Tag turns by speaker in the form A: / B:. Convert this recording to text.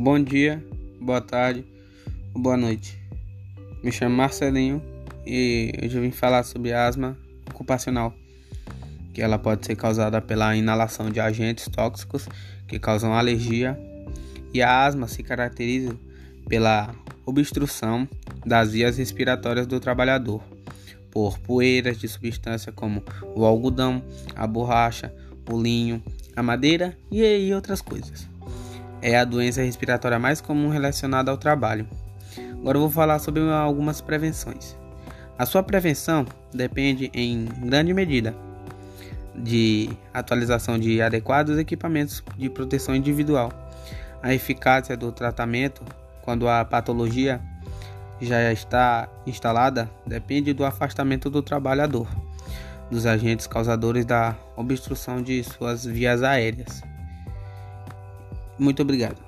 A: Bom dia, boa tarde, boa noite. Me chamo Marcelinho e hoje eu vim falar sobre asma ocupacional, que ela pode ser causada pela inalação de agentes tóxicos que causam alergia, e a asma se caracteriza pela obstrução das vias respiratórias do trabalhador por poeiras de substância como o algodão, a borracha, o linho, a madeira e outras coisas. É a doença respiratória mais comum relacionada ao trabalho. Agora eu vou falar sobre algumas prevenções. A sua prevenção depende em grande medida de atualização de adequados equipamentos de proteção individual. A eficácia do tratamento quando a patologia já está instalada depende do afastamento do trabalhador dos agentes causadores da obstrução de suas vias aéreas. Muito obrigado.